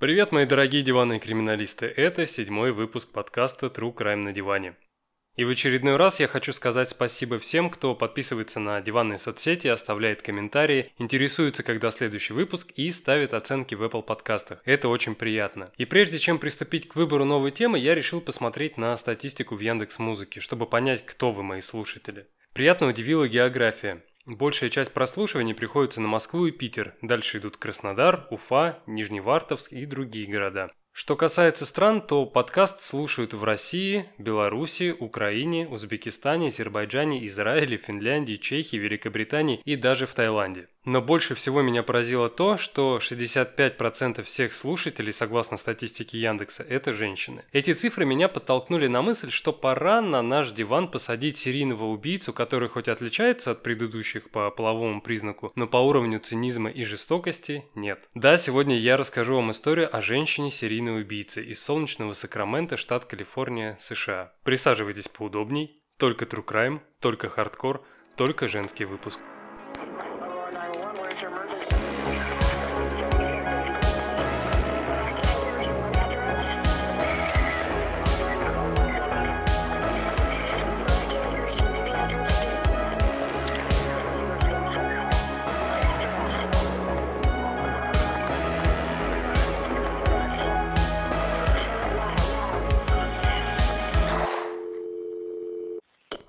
Привет, мои дорогие диванные криминалисты. Это седьмой выпуск подкаста True Crime на диване. И в очередной раз я хочу сказать спасибо всем, кто подписывается на диванные соцсети, оставляет комментарии, интересуется, когда следующий выпуск и ставит оценки в Apple подкастах. Это очень приятно. И прежде чем приступить к выбору новой темы, я решил посмотреть на статистику в Яндекс Музыке, чтобы понять, кто вы, мои слушатели. Приятно удивила география. Большая часть прослушиваний приходится на Москву и Питер, дальше идут Краснодар, Уфа, Нижневартовск и другие города. Что касается стран, то подкаст слушают в России, Беларуси, Украине, Узбекистане, Азербайджане, Израиле, Финляндии, Чехии, Великобритании и даже в Таиланде. Но больше всего меня поразило то, что 65% всех слушателей, согласно статистике Яндекса, это женщины. Эти цифры меня подтолкнули на мысль, что пора на наш диван посадить серийного убийцу, который хоть отличается от предыдущих по половому признаку, но по уровню цинизма и жестокости нет. Да, сегодня я расскажу вам историю о женщине серийной убийце из солнечного Сакрамента, штат Калифорния, США. Присаживайтесь поудобней. Только true crime, только хардкор, только женский выпуск.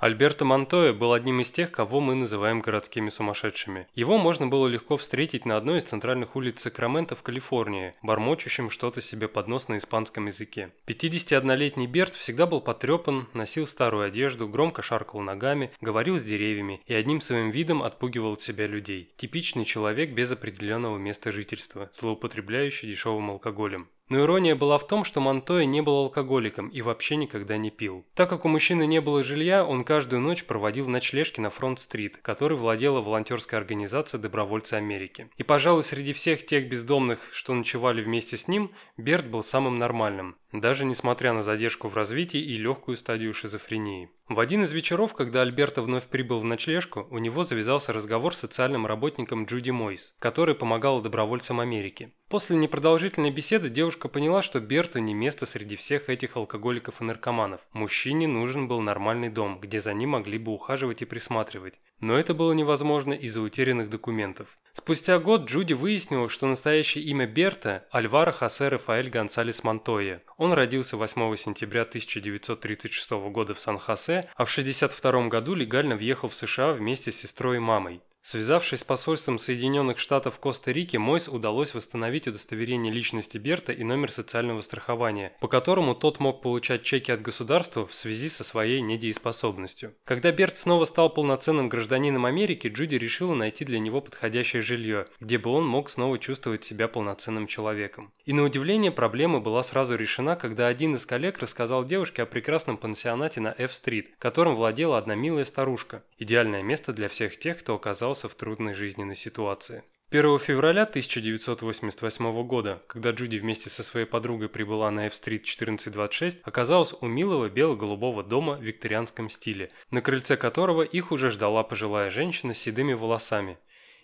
Альберто Монтоя был одним из тех, кого мы называем городскими сумасшедшими. Его можно было легко встретить на одной из центральных улиц Сакрамента в Калифорнии, бормочущим что-то себе под нос на испанском языке. 51-летний Берт всегда был потрепан, носил старую одежду, громко шаркал ногами, говорил с деревьями и одним своим видом отпугивал от себя людей. Типичный человек без определенного места жительства, злоупотребляющий дешевым алкоголем. Но ирония была в том, что Монтоя не был алкоголиком и вообще никогда не пил. Так как у мужчины не было жилья, он каждую ночь проводил ночлежки на Фронт-стрит, которой владела волонтерская организация «Добровольцы Америки». И, пожалуй, среди всех тех бездомных, что ночевали вместе с ним, Берт был самым нормальным даже несмотря на задержку в развитии и легкую стадию шизофрении. В один из вечеров, когда Альберто вновь прибыл в ночлежку, у него завязался разговор с социальным работником Джуди Мойс, который помогал добровольцам Америки. После непродолжительной беседы девушка поняла, что Берту не место среди всех этих алкоголиков и наркоманов. Мужчине нужен был нормальный дом, где за ним могли бы ухаживать и присматривать. Но это было невозможно из-за утерянных документов. Спустя год Джуди выяснила, что настоящее имя Берта – Альваро Хосе Рафаэль Гонсалес Монтойя. Он родился 8 сентября 1936 года в Сан-Хосе, а в 1962 году легально въехал в США вместе с сестрой и мамой. Связавшись с посольством Соединенных Штатов в Коста-Рике, Мойс удалось восстановить удостоверение личности Берта и номер социального страхования, по которому тот мог получать чеки от государства в связи со своей недееспособностью. Когда Берт снова стал полноценным гражданином Америки, Джуди решила найти для него подходящее жилье, где бы он мог снова чувствовать себя полноценным человеком. И на удивление проблема была сразу решена, когда один из коллег рассказал девушке о прекрасном пансионате на F-стрит, которым владела одна милая старушка. Идеальное место для всех тех, кто оказался оказался в трудной жизненной ситуации. 1 февраля 1988 года, когда Джуди вместе со своей подругой прибыла на F-стрит 1426, оказалась у милого бело-голубого дома в викторианском стиле, на крыльце которого их уже ждала пожилая женщина с седыми волосами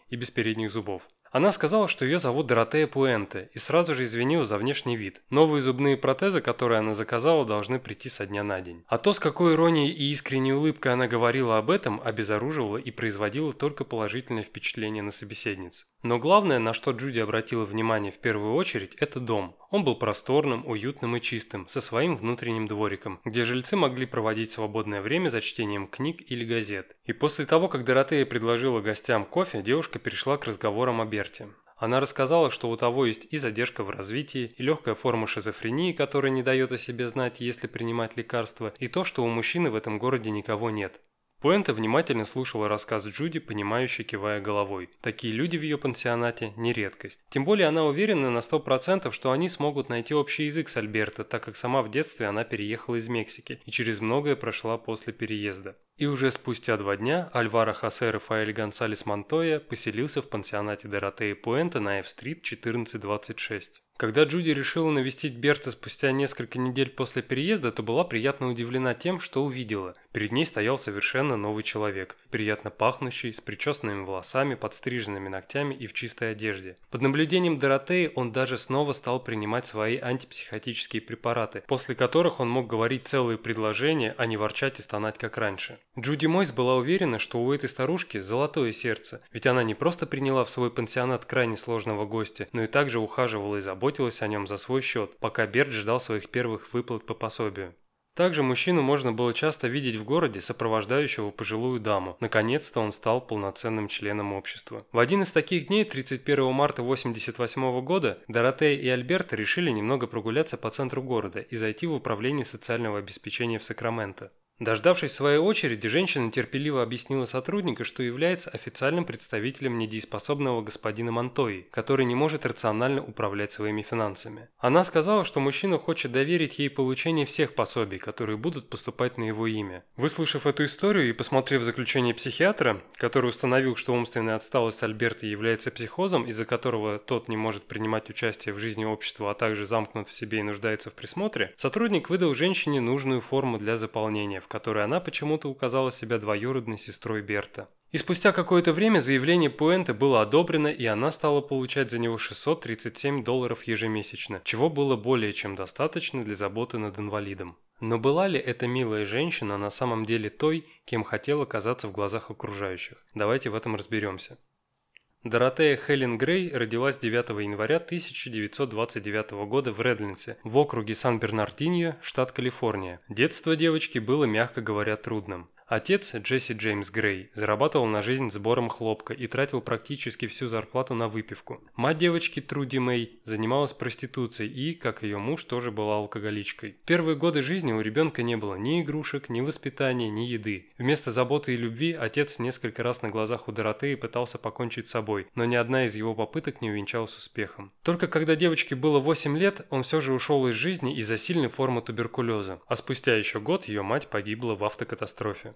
и без передних зубов. Она сказала, что ее зовут Доротея Пуэнте, и сразу же извинилась за внешний вид. Новые зубные протезы, которые она заказала, должны прийти со дня на день. А то, с какой иронией и искренней улыбкой она говорила об этом, обезоруживало и производило только положительное впечатление на собеседниц. Но главное, на что Джуди обратила внимание в первую очередь, это дом. Он был просторным, уютным и чистым, со своим внутренним двориком, где жильцы могли проводить свободное время за чтением книг или газет. И после того, как Доротея предложила гостям кофе, девушка перешла к разговорам о Берте. Она рассказала, что у того есть и задержка в развитии, и легкая форма шизофрении, которая не дает о себе знать, если принимать лекарства, и то, что у мужчины в этом городе никого нет. Пуэнта внимательно слушала рассказ Джуди, понимающе кивая головой. Такие люди в ее пансионате – не редкость. Тем более она уверена на 100%, что они смогут найти общий язык с Альберто, так как сама в детстве она переехала из Мексики и через многое прошла после переезда. И уже спустя два дня Альваро Хосе Рафаэль Гонсалес Монтоя поселился в пансионате Доротеи Пуэнта на F-стрит 1426. Когда Джуди решила навестить Берта спустя несколько недель после переезда, то была приятно удивлена тем, что увидела. Перед ней стоял совершенно новый человек, приятно пахнущий, с причесанными волосами, подстриженными ногтями и в чистой одежде. Под наблюдением Доротеи он даже снова стал принимать свои антипсихотические препараты, после которых он мог говорить целые предложения, а не ворчать и стонать как раньше. Джуди Мойс была уверена, что у этой старушки золотое сердце, ведь она не просто приняла в свой пансионат крайне сложного гостя, но и также ухаживала и заботилась заботилась о нем за свой счет, пока Берт ждал своих первых выплат по пособию. Также мужчину можно было часто видеть в городе, сопровождающего пожилую даму. Наконец-то он стал полноценным членом общества. В один из таких дней, 31 марта 1988 года, Доротея и Альберт решили немного прогуляться по центру города и зайти в управление социального обеспечения в Сакраменто. Дождавшись своей очереди, женщина терпеливо объяснила сотруднику, что является официальным представителем недееспособного господина Монтои, который не может рационально управлять своими финансами. Она сказала, что мужчина хочет доверить ей получение всех пособий, которые будут поступать на его имя. Выслушав эту историю и посмотрев заключение психиатра, который установил, что умственная отсталость Альберта является психозом, из-за которого тот не может принимать участие в жизни общества, а также замкнут в себе и нуждается в присмотре, сотрудник выдал женщине нужную форму для заполнения, в которой она почему-то указала себя двоюродной сестрой Берта. И спустя какое-то время заявление Пуэнте было одобрено, и она стала получать за него 637 долларов ежемесячно, чего было более чем достаточно для заботы над инвалидом. Но была ли эта милая женщина на самом деле той, кем хотела казаться в глазах окружающих? Давайте в этом разберемся. Доротея Хелен Грей родилась 9 января 1929 года в Редлинсе, в округе Сан-Бернардиньо, штат Калифорния. Детство девочки было, мягко говоря, трудным. Отец, Джесси Джеймс Грей, зарабатывал на жизнь сбором хлопка и тратил практически всю зарплату на выпивку. Мать девочки, Труди Мэй, занималась проституцией и, как ее муж, тоже была алкоголичкой. В первые годы жизни у ребенка не было ни игрушек, ни воспитания, ни еды. Вместо заботы и любви отец несколько раз на глазах у Доротеи пытался покончить с собой, но ни одна из его попыток не увенчалась успехом. Только когда девочке было 8 лет, он все же ушел из жизни из-за сильной формы туберкулеза, а спустя еще год ее мать погибла в автокатастрофе.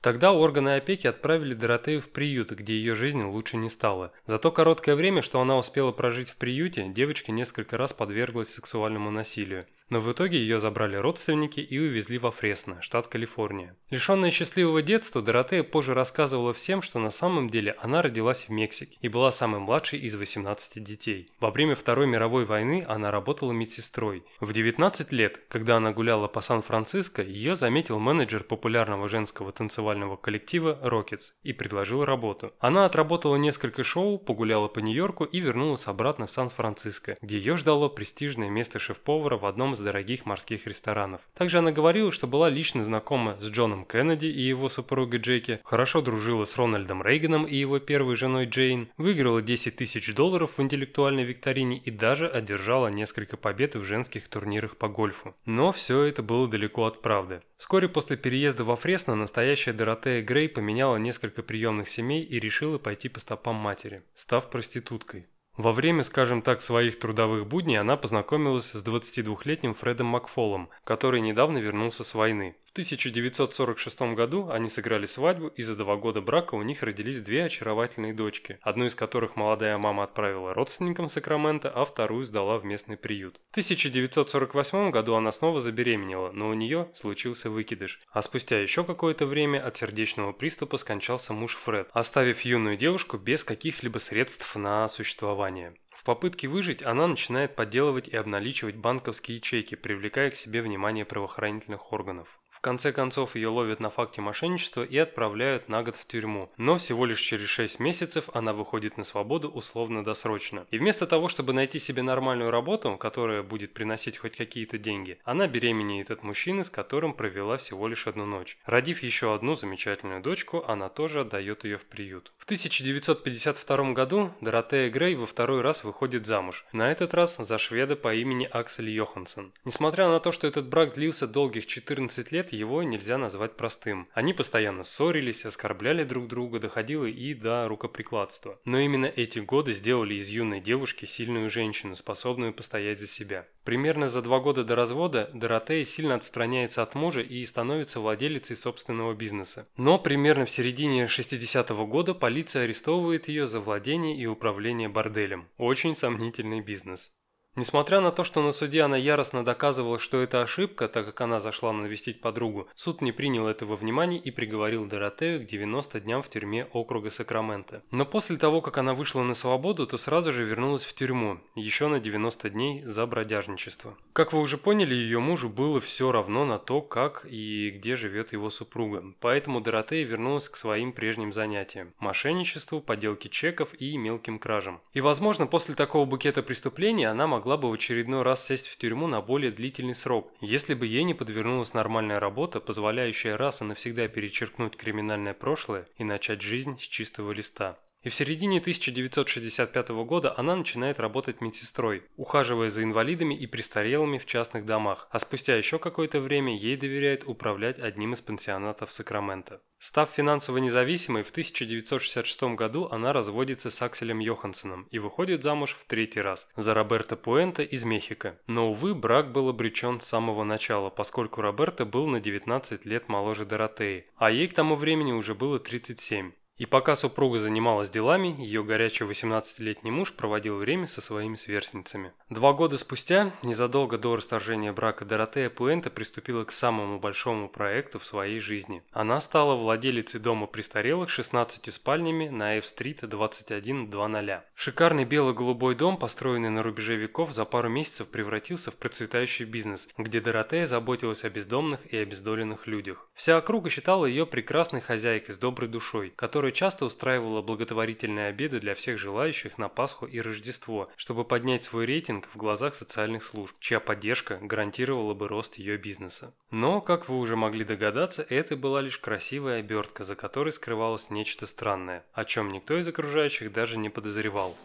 Тогда органы опеки отправили Доротею в приют, где ее жизнь лучше не стала. За то короткое время, что она успела прожить в приюте, девочка несколько раз подверглась сексуальному насилию но в итоге ее забрали родственники и увезли во Фресно, штат Калифорния. Лишенная счастливого детства, Доротея позже рассказывала всем, что на самом деле она родилась в Мексике и была самой младшей из 18 детей. Во время Второй мировой войны она работала медсестрой. В 19 лет, когда она гуляла по Сан-Франциско, ее заметил менеджер популярного женского танцевального коллектива Rockets и предложил работу. Она отработала несколько шоу, погуляла по Нью-Йорку и вернулась обратно в Сан-Франциско, где ее ждало престижное место шеф-повара в одном из дорогих морских ресторанов. Также она говорила, что была лично знакома с Джоном Кеннеди и его супругой Джеки, хорошо дружила с Рональдом Рейганом и его первой женой Джейн, выиграла 10 тысяч долларов в интеллектуальной викторине и даже одержала несколько побед в женских турнирах по гольфу. Но все это было далеко от правды. Вскоре после переезда во Фресно настоящая Доротея Грей поменяла несколько приемных семей и решила пойти по стопам матери, став проституткой. Во время, скажем так, своих трудовых будней она познакомилась с 22-летним Фредом Макфолом, который недавно вернулся с войны. В 1946 году они сыграли свадьбу, и за два года брака у них родились две очаровательные дочки, одну из которых молодая мама отправила родственникам Сакрамента, а вторую сдала в местный приют. В 1948 году она снова забеременела, но у нее случился выкидыш, а спустя еще какое-то время от сердечного приступа скончался муж Фред, оставив юную девушку без каких-либо средств на существование. В попытке выжить она начинает подделывать и обналичивать банковские ячейки, привлекая к себе внимание правоохранительных органов. В конце концов ее ловят на факте мошенничества и отправляют на год в тюрьму. Но всего лишь через 6 месяцев она выходит на свободу условно-досрочно. И вместо того, чтобы найти себе нормальную работу, которая будет приносить хоть какие-то деньги, она беременеет от мужчины, с которым провела всего лишь одну ночь. Родив еще одну замечательную дочку, она тоже отдает ее в приют. В 1952 году Доротея Грей во второй раз выходит замуж. На этот раз за шведа по имени Аксель Йоханссон. Несмотря на то, что этот брак длился долгих 14 лет, его нельзя назвать простым. Они постоянно ссорились, оскорбляли друг друга, доходило и до рукоприкладства. Но именно эти годы сделали из юной девушки сильную женщину, способную постоять за себя. Примерно за два года до развода Доротея сильно отстраняется от мужа и становится владелицей собственного бизнеса. Но примерно в середине 60-го года полиция арестовывает ее за владение и управление борделем. Очень сомнительный бизнес. Несмотря на то, что на суде она яростно доказывала, что это ошибка, так как она зашла навестить подругу, суд не принял этого внимания и приговорил Доротею к 90 дням в тюрьме округа Сакраменто. Но после того, как она вышла на свободу, то сразу же вернулась в тюрьму, еще на 90 дней за бродяжничество. Как вы уже поняли, ее мужу было все равно на то, как и где живет его супруга. Поэтому Доротея вернулась к своим прежним занятиям – мошенничеству, подделке чеков и мелким кражам. И возможно, после такого букета преступлений она могла могла бы в очередной раз сесть в тюрьму на более длительный срок, если бы ей не подвернулась нормальная работа, позволяющая раз и навсегда перечеркнуть криминальное прошлое и начать жизнь с чистого листа. И в середине 1965 года она начинает работать медсестрой, ухаживая за инвалидами и престарелыми в частных домах, а спустя еще какое-то время ей доверяют управлять одним из пансионатов Сакрамента. Став финансово независимой, в 1966 году она разводится с Акселем Йоханссоном и выходит замуж в третий раз за Роберто Пуэнто из Мехико. Но, увы, брак был обречен с самого начала, поскольку Роберто был на 19 лет моложе Доротеи, а ей к тому времени уже было 37. И пока супруга занималась делами, ее горячий 18-летний муж проводил время со своими сверстницами. Два года спустя, незадолго до расторжения брака, Доротея Пуэнта приступила к самому большому проекту в своей жизни. Она стала владелицей дома престарелых с 16 спальнями на F-стрит 2100. Шикарный бело-голубой дом, построенный на рубеже веков, за пару месяцев превратился в процветающий бизнес, где Доротея заботилась о бездомных и обездоленных людях. Вся округа считала ее прекрасной хозяйкой с доброй душой, которая которая часто устраивала благотворительные обеды для всех желающих на Пасху и Рождество, чтобы поднять свой рейтинг в глазах социальных служб, чья поддержка гарантировала бы рост ее бизнеса. Но, как вы уже могли догадаться, это была лишь красивая обертка, за которой скрывалось нечто странное, о чем никто из окружающих даже не подозревал.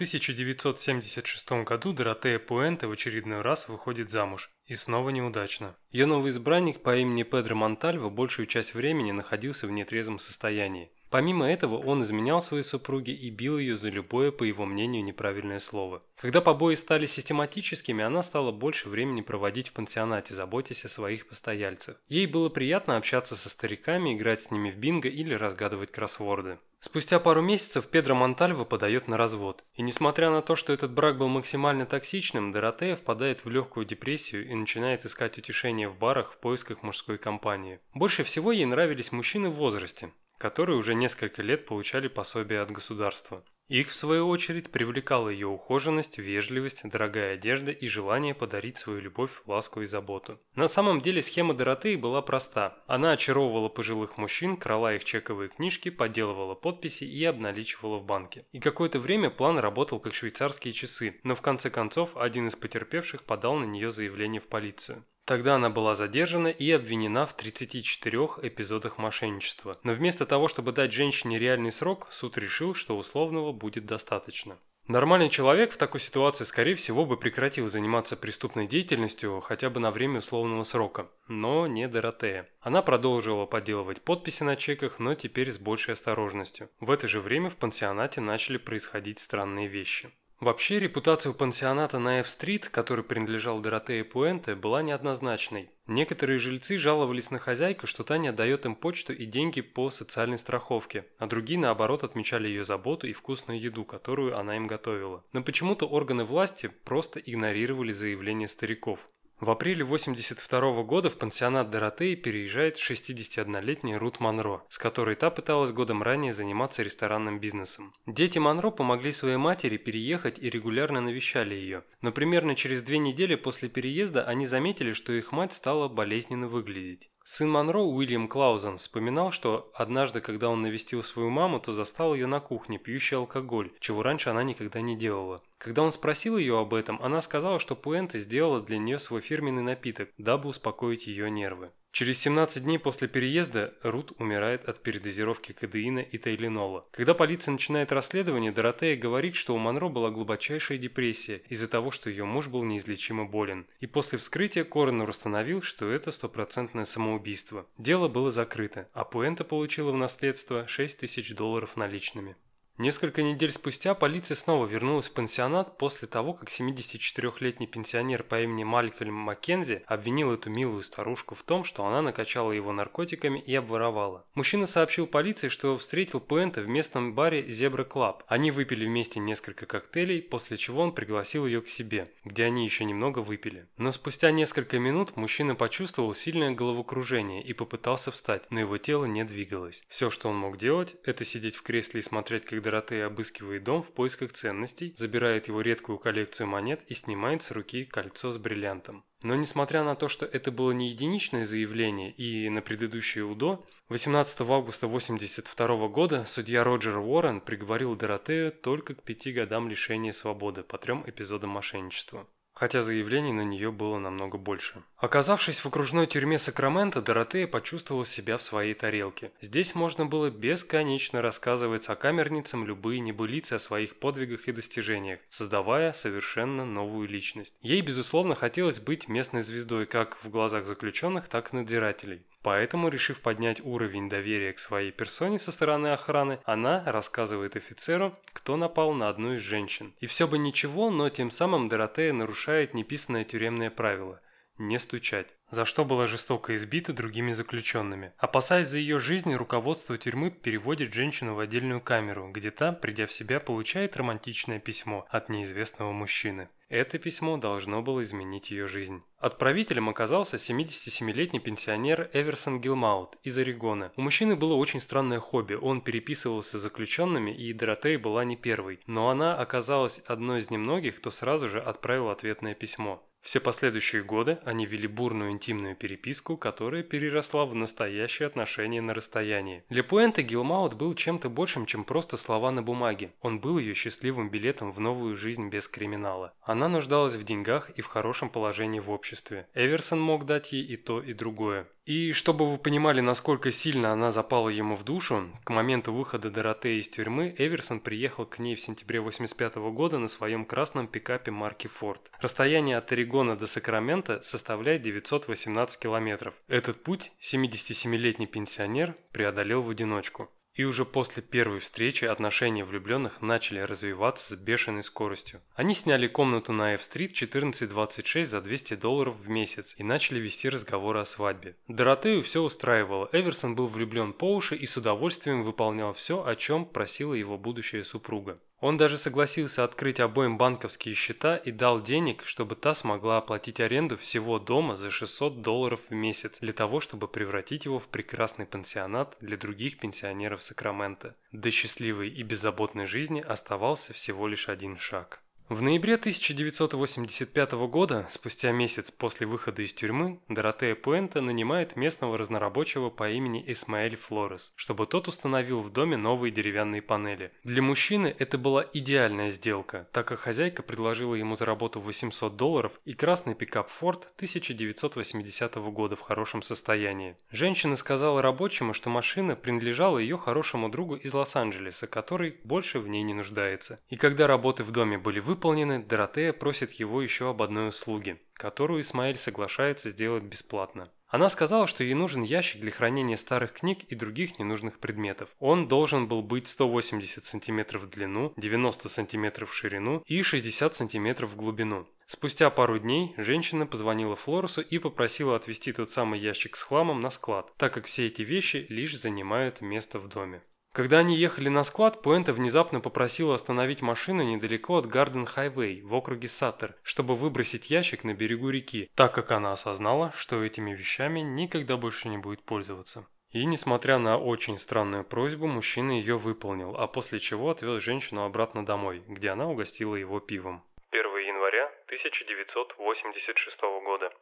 1976 году Доротея Пуэнте в очередной раз выходит замуж. И снова неудачно. Ее новый избранник по имени Педро Монтальво большую часть времени находился в нетрезвом состоянии. Помимо этого, он изменял своей супруге и бил ее за любое, по его мнению, неправильное слово. Когда побои стали систематическими, она стала больше времени проводить в пансионате, заботясь о своих постояльцах. Ей было приятно общаться со стариками, играть с ними в бинго или разгадывать кроссворды. Спустя пару месяцев Педро Монтальво подает на развод. И несмотря на то, что этот брак был максимально токсичным, Доротея впадает в легкую депрессию и начинает искать утешение в барах в поисках мужской компании. Больше всего ей нравились мужчины в возрасте, которые уже несколько лет получали пособие от государства. Их, в свою очередь, привлекала ее ухоженность, вежливость, дорогая одежда и желание подарить свою любовь, ласку и заботу. На самом деле схема Доротеи была проста. Она очаровывала пожилых мужчин, крала их чековые книжки, подделывала подписи и обналичивала в банке. И какое-то время план работал как швейцарские часы, но в конце концов один из потерпевших подал на нее заявление в полицию. Тогда она была задержана и обвинена в 34 эпизодах мошенничества. Но вместо того, чтобы дать женщине реальный срок, суд решил, что условного будет достаточно. Нормальный человек в такой ситуации, скорее всего, бы прекратил заниматься преступной деятельностью хотя бы на время условного срока. Но не Доротея. Она продолжила подделывать подписи на чеках, но теперь с большей осторожностью. В это же время в пансионате начали происходить странные вещи. Вообще, репутация у пансионата на F-стрит, который принадлежал Доротее Пуэнте, была неоднозначной. Некоторые жильцы жаловались на хозяйку, что та не отдает им почту и деньги по социальной страховке, а другие, наоборот, отмечали ее заботу и вкусную еду, которую она им готовила. Но почему-то органы власти просто игнорировали заявления стариков. В апреле 1982 года в пансионат Доротеи переезжает 61-летняя Рут Монро, с которой та пыталась годом ранее заниматься ресторанным бизнесом. Дети Монро помогли своей матери переехать и регулярно навещали ее, но примерно через две недели после переезда они заметили, что их мать стала болезненно выглядеть. Сын Монро, Уильям Клаузен, вспоминал, что однажды, когда он навестил свою маму, то застал ее на кухне, пьющей алкоголь, чего раньше она никогда не делала. Когда он спросил ее об этом, она сказала, что Пуэнте сделала для нее свой фирменный напиток, дабы успокоить ее нервы. Через 17 дней после переезда Рут умирает от передозировки кадеина и тайленола. Когда полиция начинает расследование, Доротея говорит, что у Монро была глубочайшая депрессия из-за того, что ее муж был неизлечимо болен. И после вскрытия коронер установил, что это стопроцентное самоубийство. Дело было закрыто, а Пуэнта получила в наследство 6 тысяч долларов наличными. Несколько недель спустя полиция снова вернулась в пансионат после того, как 74-летний пенсионер по имени Малькольм Маккензи обвинил эту милую старушку в том, что она накачала его наркотиками и обворовала. Мужчина сообщил полиции, что встретил Пуэнта в местном баре Zebra Club. Они выпили вместе несколько коктейлей, после чего он пригласил ее к себе, где они еще немного выпили. Но спустя несколько минут мужчина почувствовал сильное головокружение и попытался встать, но его тело не двигалось. Все, что он мог делать, это сидеть в кресле и смотреть, как Доротея обыскивает дом в поисках ценностей, забирает его редкую коллекцию монет и снимает с руки кольцо с бриллиантом. Но несмотря на то, что это было не единичное заявление и на предыдущее УДО, 18 августа 1982 года судья Роджер Уоррен приговорил Доротею только к пяти годам лишения свободы по трем эпизодам мошенничества хотя заявлений на нее было намного больше. Оказавшись в окружной тюрьме Сакрамента, Доротея почувствовала себя в своей тарелке. Здесь можно было бесконечно рассказывать сокамерницам любые небылицы о своих подвигах и достижениях, создавая совершенно новую личность. Ей, безусловно, хотелось быть местной звездой как в глазах заключенных, так и надзирателей. Поэтому, решив поднять уровень доверия к своей персоне со стороны охраны, она рассказывает офицеру, кто напал на одну из женщин. И все бы ничего, но тем самым Доротея нарушает неписанное тюремное правило – не стучать, за что была жестоко избита другими заключенными. Опасаясь за ее жизнь, руководство тюрьмы переводит женщину в отдельную камеру, где та, придя в себя, получает романтичное письмо от неизвестного мужчины. Это письмо должно было изменить ее жизнь. Отправителем оказался 77-летний пенсионер Эверсон Гилмаут из Орегона. У мужчины было очень странное хобби. Он переписывался с заключенными, и Доротея была не первой. Но она оказалась одной из немногих, кто сразу же отправил ответное письмо. Все последующие годы они вели бурную интимную переписку, которая переросла в настоящие отношения на расстоянии. Для Пуэнте Гилмаут был чем-то большим, чем просто слова на бумаге. Он был ее счастливым билетом в новую жизнь без криминала. Она нуждалась в деньгах и в хорошем положении в обществе. Эверсон мог дать ей и то, и другое. И чтобы вы понимали, насколько сильно она запала ему в душу, к моменту выхода Доротеи из тюрьмы Эверсон приехал к ней в сентябре 85 года на своем красном пикапе марки Ford. Расстояние от Орегона до Сакрамента составляет 918 километров. Этот путь 77-летний пенсионер преодолел в одиночку. И уже после первой встречи отношения влюбленных начали развиваться с бешеной скоростью. Они сняли комнату на F-стрит 1426 за 200 долларов в месяц и начали вести разговоры о свадьбе. Доротею все устраивало, Эверсон был влюблен по уши и с удовольствием выполнял все, о чем просила его будущая супруга. Он даже согласился открыть обоим банковские счета и дал денег, чтобы та смогла оплатить аренду всего дома за 600 долларов в месяц для того, чтобы превратить его в прекрасный пансионат для других пенсионеров Сакрамента. До счастливой и беззаботной жизни оставался всего лишь один шаг. В ноябре 1985 года, спустя месяц после выхода из тюрьмы, Доротея Пуэнта нанимает местного разнорабочего по имени Исмаэль Флорес, чтобы тот установил в доме новые деревянные панели. Для мужчины это была идеальная сделка, так как хозяйка предложила ему за работу 800 долларов и красный пикап Ford 1980 года в хорошем состоянии. Женщина сказала рабочему, что машина принадлежала ее хорошему другу из Лос-Анджелеса, который больше в ней не нуждается. И когда работы в доме были выполнены, выполнены, Доротея просит его еще об одной услуге, которую Исмаэль соглашается сделать бесплатно. Она сказала, что ей нужен ящик для хранения старых книг и других ненужных предметов. Он должен был быть 180 см в длину, 90 см в ширину и 60 см в глубину. Спустя пару дней женщина позвонила Флорусу и попросила отвезти тот самый ящик с хламом на склад, так как все эти вещи лишь занимают место в доме. Когда они ехали на склад, Пуэнта внезапно попросила остановить машину недалеко от Гарден Хайвей в округе Саттер, чтобы выбросить ящик на берегу реки, так как она осознала, что этими вещами никогда больше не будет пользоваться. И, несмотря на очень странную просьбу, мужчина ее выполнил, а после чего отвез женщину обратно домой, где она угостила его пивом. 1 января 1986 года.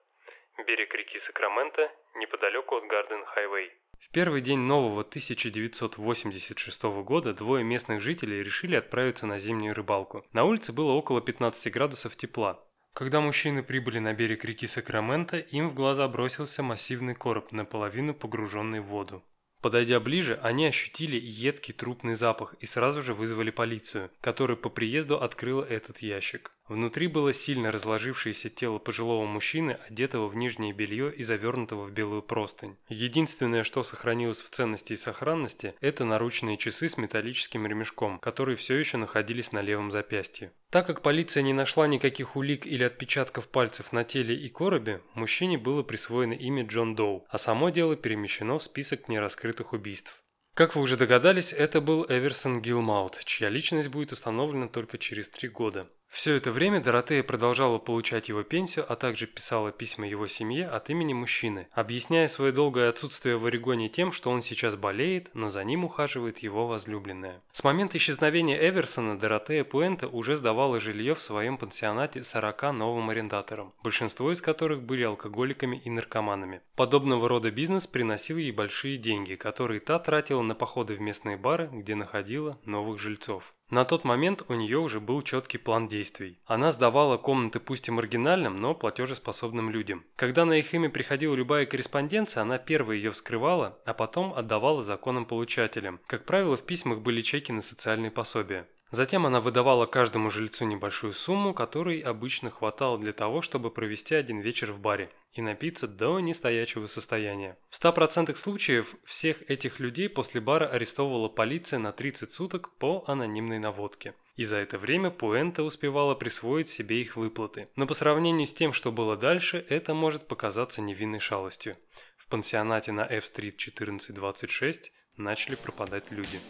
Берег реки Сакраменто, неподалеку от Гарден Хайвей. В первый день нового 1986 года двое местных жителей решили отправиться на зимнюю рыбалку. На улице было около 15 градусов тепла. Когда мужчины прибыли на берег реки Сакраменто, им в глаза бросился массивный короб, наполовину погруженный в воду. Подойдя ближе, они ощутили едкий трупный запах и сразу же вызвали полицию, которая по приезду открыла этот ящик. Внутри было сильно разложившееся тело пожилого мужчины, одетого в нижнее белье и завернутого в белую простынь. Единственное, что сохранилось в ценности и сохранности, это наручные часы с металлическим ремешком, которые все еще находились на левом запястье. Так как полиция не нашла никаких улик или отпечатков пальцев на теле и коробе, мужчине было присвоено имя Джон Доу, а само дело перемещено в список нераскрытых убийств. Как вы уже догадались, это был Эверсон Гилмаут, чья личность будет установлена только через три года. Все это время Доротея продолжала получать его пенсию, а также писала письма его семье от имени мужчины, объясняя свое долгое отсутствие в Орегоне тем, что он сейчас болеет, но за ним ухаживает его возлюбленная. С момента исчезновения Эверсона Доротея Пуэнта уже сдавала жилье в своем пансионате 40 новым арендаторам, большинство из которых были алкоголиками и наркоманами. Подобного рода бизнес приносил ей большие деньги, которые та тратила на походы в местные бары, где находила новых жильцов. На тот момент у нее уже был четкий план действий. Она сдавала комнаты пусть и маргинальным, но платежеспособным людям. Когда на их имя приходила любая корреспонденция, она первой ее вскрывала, а потом отдавала законным получателям. Как правило, в письмах были чеки на социальные пособия. Затем она выдавала каждому жильцу небольшую сумму, которой обычно хватало для того, чтобы провести один вечер в баре и напиться до нестоячего состояния. В 100% случаев всех этих людей после бара арестовывала полиция на 30 суток по анонимной наводке. И за это время Пуэнта успевала присвоить себе их выплаты. Но по сравнению с тем, что было дальше, это может показаться невинной шалостью. В пансионате на F-стрит 1426 начали пропадать люди.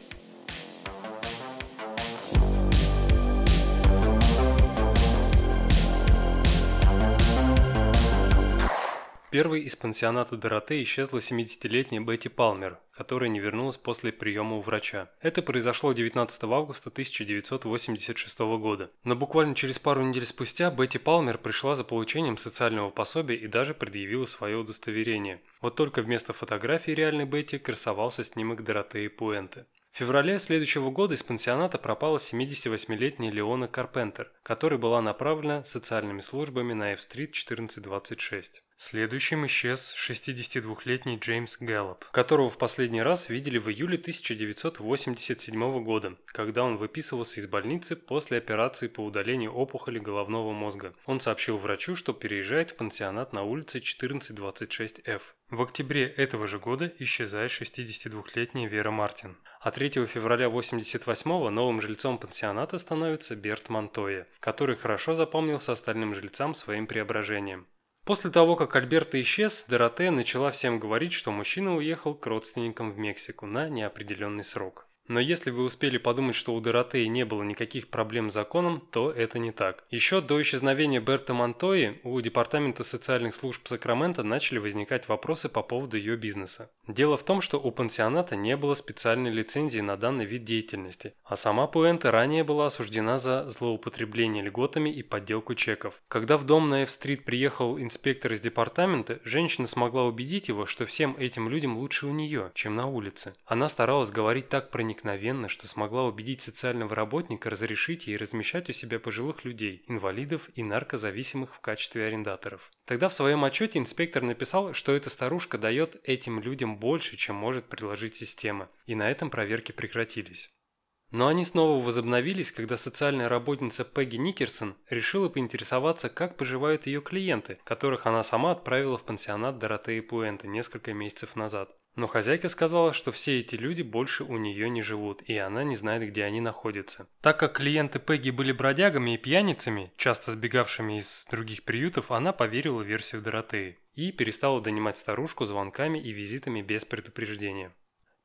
Первой из пансионата Дороте исчезла 70-летняя Бетти Палмер, которая не вернулась после приема у врача. Это произошло 19 августа 1986 года. Но буквально через пару недель спустя Бетти Палмер пришла за получением социального пособия и даже предъявила свое удостоверение. Вот только вместо фотографии реальной Бетти красовался снимок Доротеи Пуэнте. В феврале следующего года из пансионата пропала 78-летняя Леона Карпентер, которая была направлена социальными службами на F-стрит 1426. Следующим исчез 62-летний Джеймс Гэллоп, которого в последний раз видели в июле 1987 года, когда он выписывался из больницы после операции по удалению опухоли головного мозга. Он сообщил врачу, что переезжает в пансионат на улице 1426F. В октябре этого же года исчезает 62-летняя Вера Мартин. А 3 февраля 1988 новым жильцом пансионата становится Берт Монтоя, который хорошо запомнился остальным жильцам своим преображением. После того, как Альберто исчез, Доротея начала всем говорить, что мужчина уехал к родственникам в Мексику на неопределенный срок. Но если вы успели подумать, что у Доротеи не было никаких проблем с законом, то это не так. Еще до исчезновения Берта Монтои у Департамента социальных служб Сакрамента начали возникать вопросы по поводу ее бизнеса. Дело в том, что у пансионата не было специальной лицензии на данный вид деятельности, а сама Пуэнта ранее была осуждена за злоупотребление льготами и подделку чеков. Когда в дом на F-стрит приехал инспектор из департамента, женщина смогла убедить его, что всем этим людям лучше у нее, чем на улице. Она старалась говорить так проникновенно, проникновенно, что смогла убедить социального работника разрешить ей размещать у себя пожилых людей, инвалидов и наркозависимых в качестве арендаторов. Тогда в своем отчете инспектор написал, что эта старушка дает этим людям больше, чем может предложить система, и на этом проверки прекратились. Но они снова возобновились, когда социальная работница Пегги Никерсон решила поинтересоваться, как поживают ее клиенты, которых она сама отправила в пансионат Доротеи Пуэнте несколько месяцев назад. Но хозяйка сказала, что все эти люди больше у нее не живут, и она не знает, где они находятся. Так как клиенты Пегги были бродягами и пьяницами, часто сбегавшими из других приютов, она поверила в версию Доротеи и перестала донимать старушку звонками и визитами без предупреждения.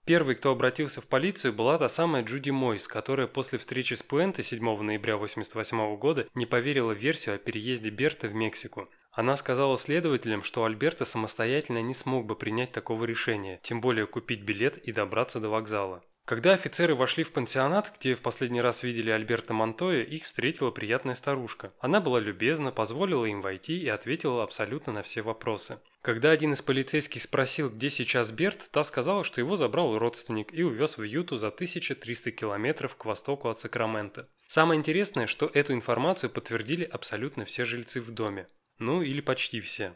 Первой, кто обратился в полицию, была та самая Джуди Мойс, которая после встречи с Пуэнте 7 ноября 1988 года не поверила в версию о переезде Берта в Мексику. Она сказала следователям, что Альберто самостоятельно не смог бы принять такого решения, тем более купить билет и добраться до вокзала. Когда офицеры вошли в пансионат, где в последний раз видели Альберта Монтоя, их встретила приятная старушка. Она была любезна, позволила им войти и ответила абсолютно на все вопросы. Когда один из полицейских спросил, где сейчас Берт, та сказала, что его забрал родственник и увез в Юту за 1300 километров к востоку от Сакрамента. Самое интересное, что эту информацию подтвердили абсолютно все жильцы в доме. Ну или почти все.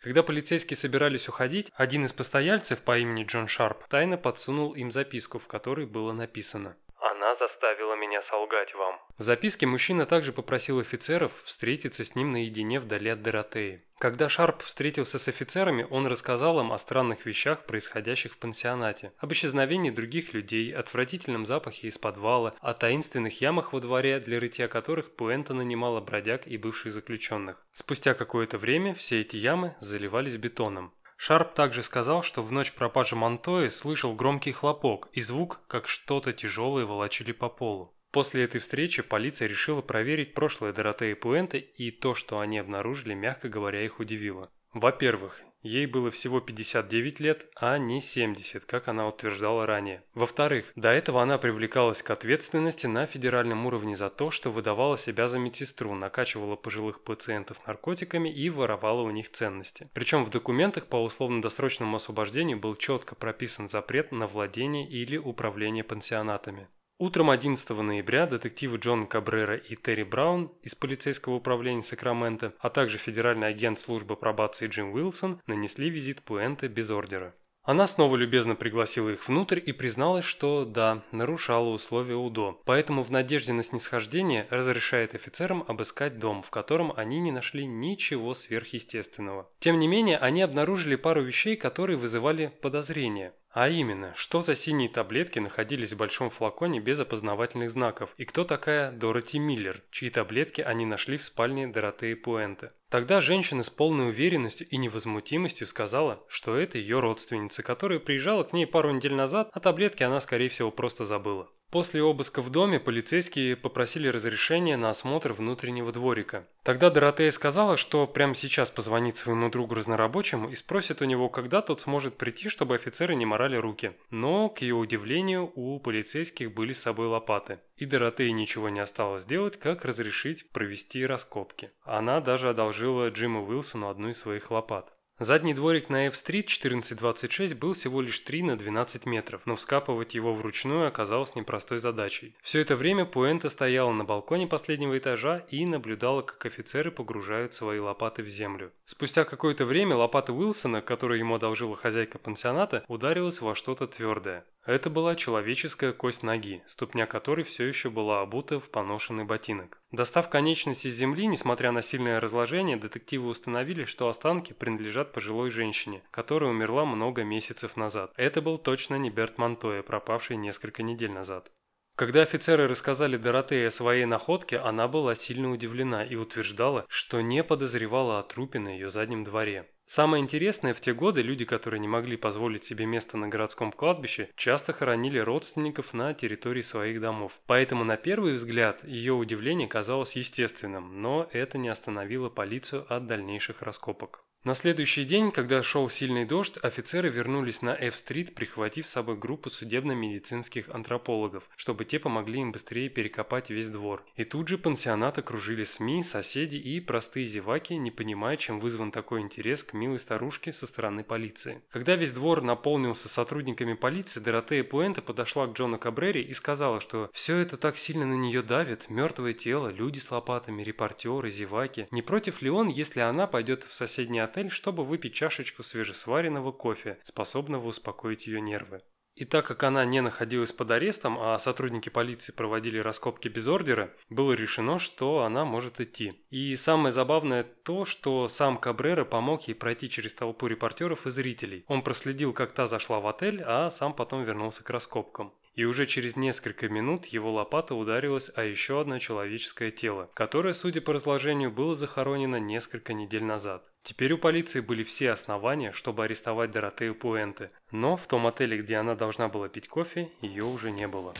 Когда полицейские собирались уходить, один из постояльцев по имени Джон Шарп тайно подсунул им записку, в которой было написано «Она заставила меня солгать вам». В записке мужчина также попросил офицеров встретиться с ним наедине вдали от Доротеи. Когда Шарп встретился с офицерами, он рассказал им о странных вещах, происходящих в пансионате, об исчезновении других людей, отвратительном запахе из подвала, о таинственных ямах во дворе, для рытья которых Пуэнто нанимала бродяг и бывших заключенных. Спустя какое-то время все эти ямы заливались бетоном. Шарп также сказал, что в ночь пропажи Монтои слышал громкий хлопок и звук, как что-то тяжелое волочили по полу. После этой встречи полиция решила проверить прошлое Доротеи Пуэнте, и то, что они обнаружили, мягко говоря, их удивило. Во-первых, ей было всего 59 лет, а не 70, как она утверждала ранее. Во-вторых, до этого она привлекалась к ответственности на федеральном уровне за то, что выдавала себя за медсестру, накачивала пожилых пациентов наркотиками и воровала у них ценности. Причем в документах по условно-досрочному освобождению был четко прописан запрет на владение или управление пансионатами. Утром 11 ноября детективы Джон Кабрера и Терри Браун из полицейского управления Сакраменто, а также федеральный агент службы пробации Джим Уилсон нанесли визит Пуэнте без ордера. Она снова любезно пригласила их внутрь и призналась, что да, нарушала условия УДО, поэтому в надежде на снисхождение разрешает офицерам обыскать дом, в котором они не нашли ничего сверхъестественного. Тем не менее, они обнаружили пару вещей, которые вызывали подозрения. А именно, что за синие таблетки находились в большом флаконе без опознавательных знаков, и кто такая Дороти Миллер, чьи таблетки они нашли в спальне Доротеи Пуэнте. Тогда женщина с полной уверенностью и невозмутимостью сказала, что это ее родственница, которая приезжала к ней пару недель назад, а таблетки она, скорее всего, просто забыла. После обыска в доме полицейские попросили разрешения на осмотр внутреннего дворика. Тогда Доротея сказала, что прямо сейчас позвонит своему другу разнорабочему и спросит у него, когда тот сможет прийти, чтобы офицеры не морали руки. Но, к ее удивлению, у полицейских были с собой лопаты. И Доротее ничего не осталось делать, как разрешить провести раскопки. Она даже одолжила Джиму Уилсону одну из своих лопат. Задний дворик на F-стрит 1426 был всего лишь 3 на 12 метров, но вскапывать его вручную оказалось непростой задачей. Все это время Пуэнта стояла на балконе последнего этажа и наблюдала, как офицеры погружают свои лопаты в землю. Спустя какое-то время лопата Уилсона, которую ему одолжила хозяйка пансионата, ударилась во что-то твердое. Это была человеческая кость ноги, ступня которой все еще была обута в поношенный ботинок. Достав конечность из земли, несмотря на сильное разложение, детективы установили, что останки принадлежат пожилой женщине, которая умерла много месяцев назад. Это был точно не Берт Монтоя, пропавший несколько недель назад. Когда офицеры рассказали Доротее о своей находке, она была сильно удивлена и утверждала, что не подозревала о трупе на ее заднем дворе. Самое интересное, в те годы люди, которые не могли позволить себе место на городском кладбище, часто хоронили родственников на территории своих домов. Поэтому на первый взгляд ее удивление казалось естественным, но это не остановило полицию от дальнейших раскопок. На следующий день, когда шел сильный дождь, офицеры вернулись на F-стрит, прихватив с собой группу судебно-медицинских антропологов, чтобы те помогли им быстрее перекопать весь двор. И тут же пансионат окружили СМИ, соседи и простые зеваки, не понимая, чем вызван такой интерес к милой старушке со стороны полиции. Когда весь двор наполнился сотрудниками полиции, Доротея Пуэнте подошла к Джону Кабрери и сказала, что все это так сильно на нее давит, мертвое тело, люди с лопатами, репортеры, зеваки. Не против ли он, если она пойдет в соседний отель отель, чтобы выпить чашечку свежесваренного кофе, способного успокоить ее нервы. И так как она не находилась под арестом, а сотрудники полиции проводили раскопки без ордера, было решено, что она может идти. И самое забавное то, что сам Кабрера помог ей пройти через толпу репортеров и зрителей. Он проследил, как та зашла в отель, а сам потом вернулся к раскопкам и уже через несколько минут его лопата ударилась о еще одно человеческое тело, которое, судя по разложению, было захоронено несколько недель назад. Теперь у полиции были все основания, чтобы арестовать Доротею Пуэнте, но в том отеле, где она должна была пить кофе, ее уже не было.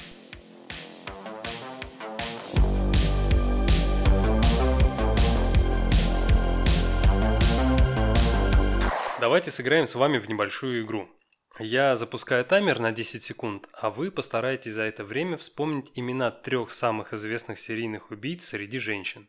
Давайте сыграем с вами в небольшую игру. Я запускаю таймер на 10 секунд, а вы постараетесь за это время вспомнить имена трех самых известных серийных убийц среди женщин.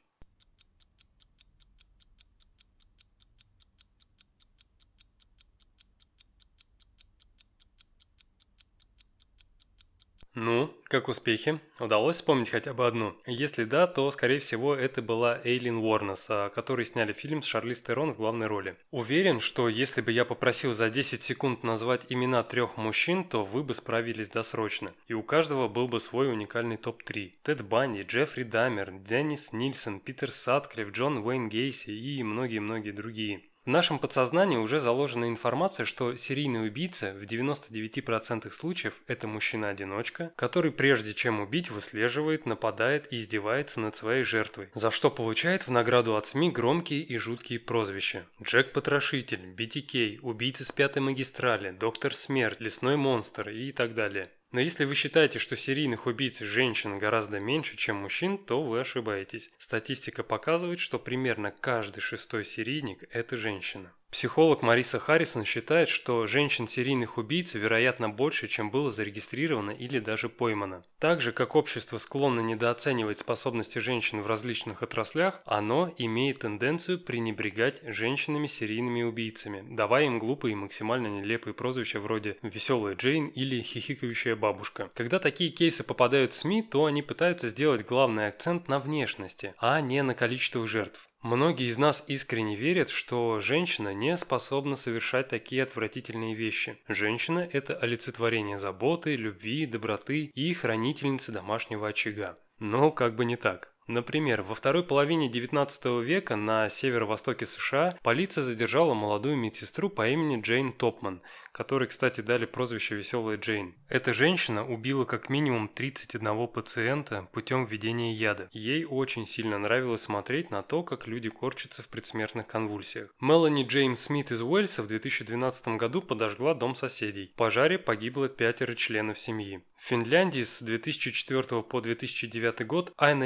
Ну, Как успехи? Удалось вспомнить хотя бы одну? Если да, то, скорее всего, это была Эйлин Уорнес, о которой сняли фильм с Шарлиз Терон в главной роли. Уверен, что если бы я попросил за 10 секунд назвать имена трех мужчин, то вы бы справились досрочно. И у каждого был бы свой уникальный топ-3. Тед Банни, Джеффри Дамер, Деннис Нильсон, Питер Садклифф, Джон Уэйн Гейси и многие-многие другие. В нашем подсознании уже заложена информация, что серийный убийца в 99% случаев – это мужчина-одиночка, который прежде чем убить выслеживает, нападает и издевается над своей жертвой, за что получает в награду от СМИ громкие и жуткие прозвища. Джек-потрошитель, BTK, убийца с пятой магистрали, доктор смерть, лесной монстр и так далее. Но если вы считаете, что серийных убийц женщин гораздо меньше, чем мужчин, то вы ошибаетесь. Статистика показывает, что примерно каждый шестой серийник – это женщина. Психолог Мариса Харрисон считает, что женщин-серийных убийц вероятно больше, чем было зарегистрировано или даже поймано. Так же, как общество склонно недооценивать способности женщин в различных отраслях, оно имеет тенденцию пренебрегать женщинами-серийными убийцами, давая им глупые и максимально нелепые прозвища вроде «веселая Джейн» или «хихикающая бабушка». Когда такие кейсы попадают в СМИ, то они пытаются сделать главный акцент на внешности, а не на количество жертв. Многие из нас искренне верят, что женщина не способна совершать такие отвратительные вещи. Женщина – это олицетворение заботы, любви, доброты и хранительница домашнего очага. Но как бы не так. Например, во второй половине XIX века на северо-востоке США полиция задержала молодую медсестру по имени Джейн Топман, которой, кстати, дали прозвище «Веселая Джейн». Эта женщина убила как минимум 31 пациента путем введения яда. Ей очень сильно нравилось смотреть на то, как люди корчатся в предсмертных конвульсиях. Мелани Джеймс Смит из Уэльса в 2012 году подожгла дом соседей. В пожаре погибло пятеро членов семьи. В Финляндии с 2004 по 2009 год Айна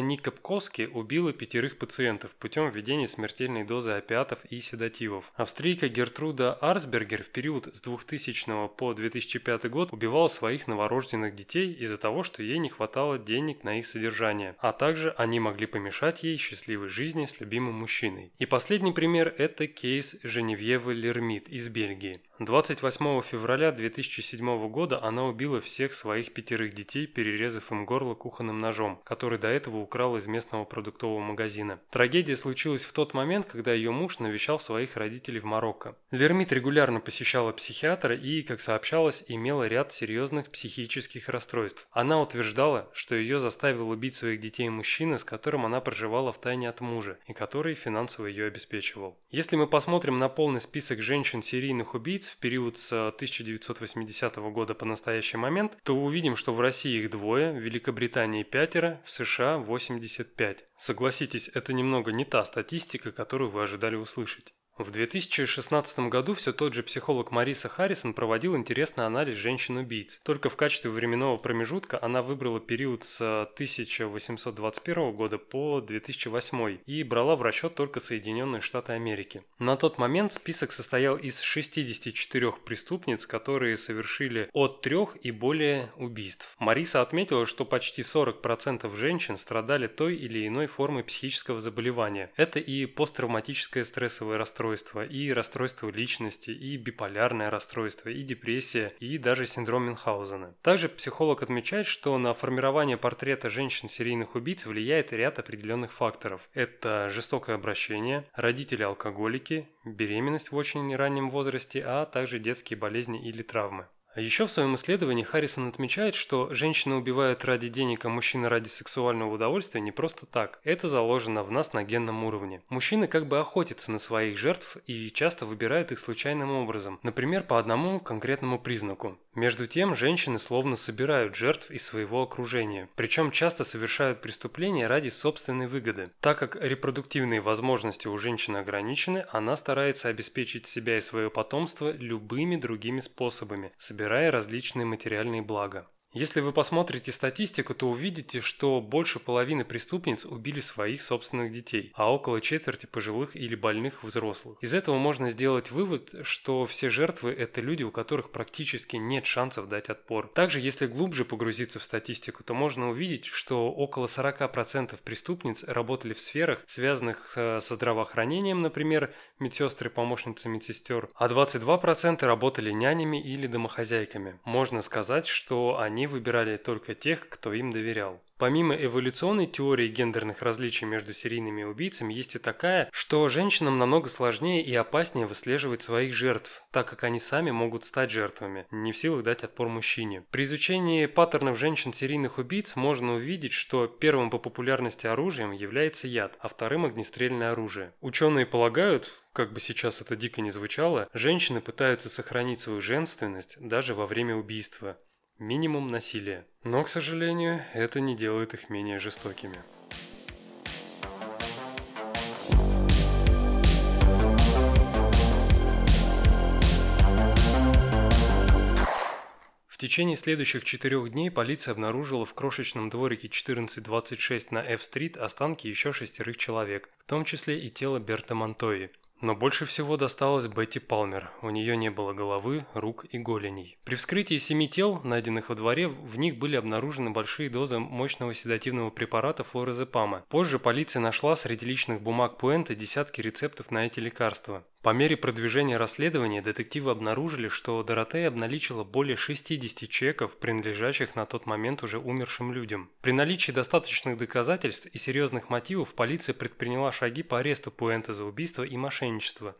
Никопковски убила пятерых пациентов путем введения смертельной дозы опиатов и седативов. Австрийка Гертруда Арсбергер в период с 2000 по 2005 год убивала своих новорожденных детей из-за того, что ей не хватало денег на их содержание, а также они могли помешать ей счастливой жизни с любимым мужчиной. И последний пример – это кейс Женевьевы Лермит из Бельгии. 28 февраля 2007 года она убила всех своих пятерых детей, перерезав им горло кухонным ножом, который до этого украл из местного продуктового магазина. Трагедия случилась в тот момент, когда ее муж навещал своих родителей в Марокко. Лермит регулярно посещала психиатра и, как сообщалось, имела ряд серьезных психических расстройств. Она утверждала, что ее заставил убить своих детей мужчина, с которым она проживала в тайне от мужа и который финансово ее обеспечивал. Если мы посмотрим на полный список женщин-серийных убийц, в период с 1980 года по настоящий момент, то увидим, что в России их двое, в Великобритании пятеро, в США 85. Согласитесь, это немного не та статистика, которую вы ожидали услышать. В 2016 году все тот же психолог Мариса Харрисон проводил интересный анализ женщин-убийц. Только в качестве временного промежутка она выбрала период с 1821 года по 2008 и брала в расчет только Соединенные Штаты Америки. На тот момент список состоял из 64 преступниц, которые совершили от трех и более убийств. Мариса отметила, что почти 40% женщин страдали той или иной формой психического заболевания. Это и посттравматическое стрессовое расстройство, расстройство, и расстройство личности, и биполярное расстройство, и депрессия, и даже синдром Мюнхгаузена. Также психолог отмечает, что на формирование портрета женщин-серийных убийц влияет ряд определенных факторов. Это жестокое обращение, родители-алкоголики, беременность в очень раннем возрасте, а также детские болезни или травмы. Еще в своем исследовании Харрисон отмечает, что женщины убивают ради денег, а мужчины ради сексуального удовольствия не просто так. Это заложено в нас на генном уровне. Мужчины как бы охотятся на своих жертв и часто выбирают их случайным образом, например, по одному конкретному признаку. Между тем, женщины словно собирают жертв из своего окружения, причем часто совершают преступления ради собственной выгоды. Так как репродуктивные возможности у женщины ограничены, она старается обеспечить себя и свое потомство любыми другими способами, собирая различные материальные блага. Если вы посмотрите статистику, то увидите, что больше половины преступниц убили своих собственных детей, а около четверти пожилых или больных взрослых. Из этого можно сделать вывод, что все жертвы – это люди, у которых практически нет шансов дать отпор. Также, если глубже погрузиться в статистику, то можно увидеть, что около 40% преступниц работали в сферах, связанных со здравоохранением, например, медсестры, помощницы медсестер, а 22% работали нянями или домохозяйками. Можно сказать, что они они выбирали только тех, кто им доверял. Помимо эволюционной теории гендерных различий между серийными убийцами, есть и такая, что женщинам намного сложнее и опаснее выслеживать своих жертв, так как они сами могут стать жертвами, не в силах дать отпор мужчине. При изучении паттернов женщин-серийных убийц можно увидеть, что первым по популярности оружием является яд, а вторым огнестрельное оружие. Ученые полагают, как бы сейчас это дико не звучало, женщины пытаются сохранить свою женственность даже во время убийства. Минимум насилия. Но, к сожалению, это не делает их менее жестокими. В течение следующих четырех дней полиция обнаружила в крошечном дворике 1426 на F-стрит останки еще шестерых человек, в том числе и тело Берта Монтои, но больше всего досталось Бетти Палмер. У нее не было головы, рук и голеней. При вскрытии семи тел, найденных во дворе, в них были обнаружены большие дозы мощного седативного препарата флорозепама. Позже полиция нашла среди личных бумаг Пуэнта десятки рецептов на эти лекарства. По мере продвижения расследования детективы обнаружили, что Доротея обналичила более 60 чеков, принадлежащих на тот момент уже умершим людям. При наличии достаточных доказательств и серьезных мотивов полиция предприняла шаги по аресту Пуэнта за убийство и мошенничество.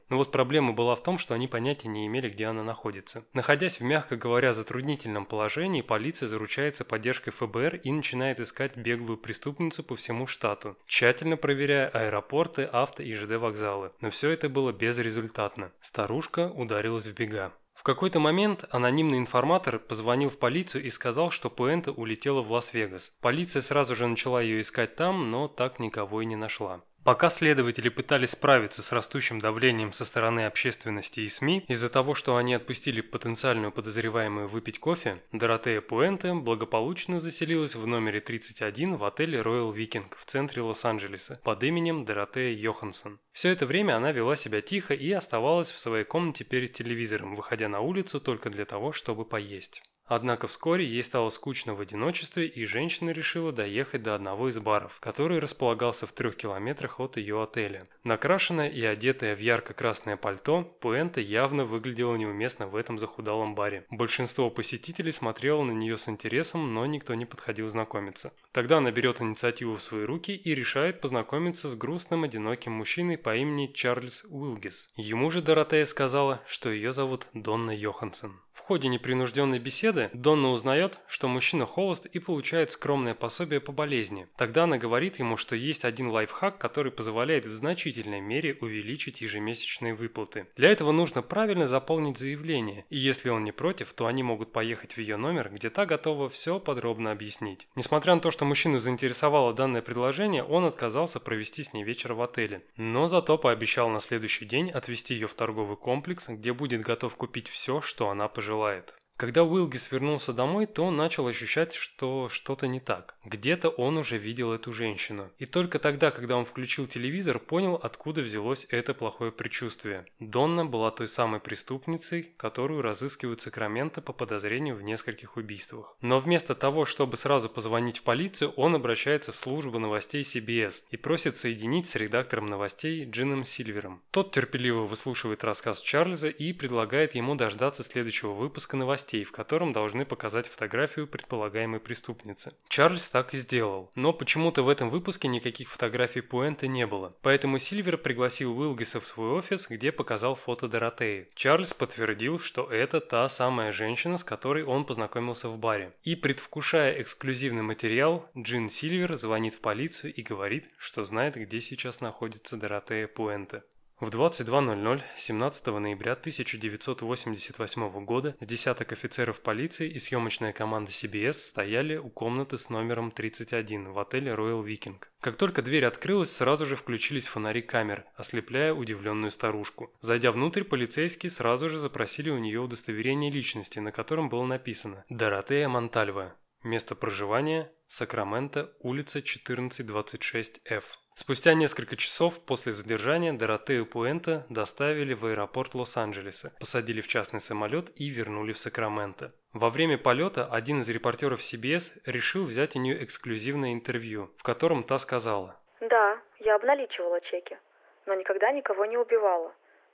Но вот проблема была в том, что они понятия не имели, где она находится. Находясь в, мягко говоря, затруднительном положении, полиция заручается поддержкой ФБР и начинает искать беглую преступницу по всему штату, тщательно проверяя аэропорты, авто и ЖД вокзалы. Но все это было безрезультатно. Старушка ударилась в бега. В какой-то момент анонимный информатор позвонил в полицию и сказал, что Пуэнта улетела в Лас-Вегас. Полиция сразу же начала ее искать там, но так никого и не нашла. Пока следователи пытались справиться с растущим давлением со стороны общественности и СМИ из-за того, что они отпустили потенциальную подозреваемую выпить кофе, Доротея Пуэнте благополучно заселилась в номере 31 в отеле Royal Viking в центре Лос-Анджелеса под именем Доротея Йоханссон. Все это время она вела себя тихо и оставалась в своей комнате перед телевизором, выходя на улицу только для того, чтобы поесть. Однако вскоре ей стало скучно в одиночестве, и женщина решила доехать до одного из баров, который располагался в трех километрах от ее отеля. Накрашенная и одетая в ярко-красное пальто, Пуэнта явно выглядела неуместно в этом захудалом баре. Большинство посетителей смотрело на нее с интересом, но никто не подходил знакомиться. Тогда она берет инициативу в свои руки и решает познакомиться с грустным одиноким мужчиной по имени Чарльз Уилгис. Ему же Доротея сказала, что ее зовут Донна Йоханссон ходе непринужденной беседы Донна узнает, что мужчина холост и получает скромное пособие по болезни. Тогда она говорит ему, что есть один лайфхак, который позволяет в значительной мере увеличить ежемесячные выплаты. Для этого нужно правильно заполнить заявление, и если он не против, то они могут поехать в ее номер, где та готова все подробно объяснить. Несмотря на то, что мужчину заинтересовало данное предложение, он отказался провести с ней вечер в отеле. Но зато пообещал на следующий день отвезти ее в торговый комплекс, где будет готов купить все, что она пожелает желает. Когда Уилгис вернулся домой, то он начал ощущать, что что-то не так. Где-то он уже видел эту женщину. И только тогда, когда он включил телевизор, понял, откуда взялось это плохое предчувствие. Донна была той самой преступницей, которую разыскивают Сакраменто по подозрению в нескольких убийствах. Но вместо того, чтобы сразу позвонить в полицию, он обращается в службу новостей CBS и просит соединить с редактором новостей Джином Сильвером. Тот терпеливо выслушивает рассказ Чарльза и предлагает ему дождаться следующего выпуска новостей новостей, в котором должны показать фотографию предполагаемой преступницы. Чарльз так и сделал, но почему-то в этом выпуске никаких фотографий Пуэнте не было. Поэтому Сильвер пригласил Уилгиса в свой офис, где показал фото Доротеи. Чарльз подтвердил, что это та самая женщина, с которой он познакомился в баре. И предвкушая эксклюзивный материал, Джин Сильвер звонит в полицию и говорит, что знает, где сейчас находится Доротея Пуэнте. В 22.00 17 ноября 1988 года с десяток офицеров полиции и съемочная команда CBS стояли у комнаты с номером 31 в отеле Royal Viking. Как только дверь открылась, сразу же включились фонари камер, ослепляя удивленную старушку. Зайдя внутрь, полицейские сразу же запросили у нее удостоверение личности, на котором было написано «Доротея Монтальва». Место проживания – Сакраменто, улица 1426F. Спустя несколько часов после задержания Доротею Пуэнто доставили в аэропорт Лос-Анджелеса, посадили в частный самолет и вернули в Сакраменто. Во время полета один из репортеров CBS решил взять у нее эксклюзивное интервью, в котором та сказала «Да, я обналичивала чеки, но никогда никого не убивала.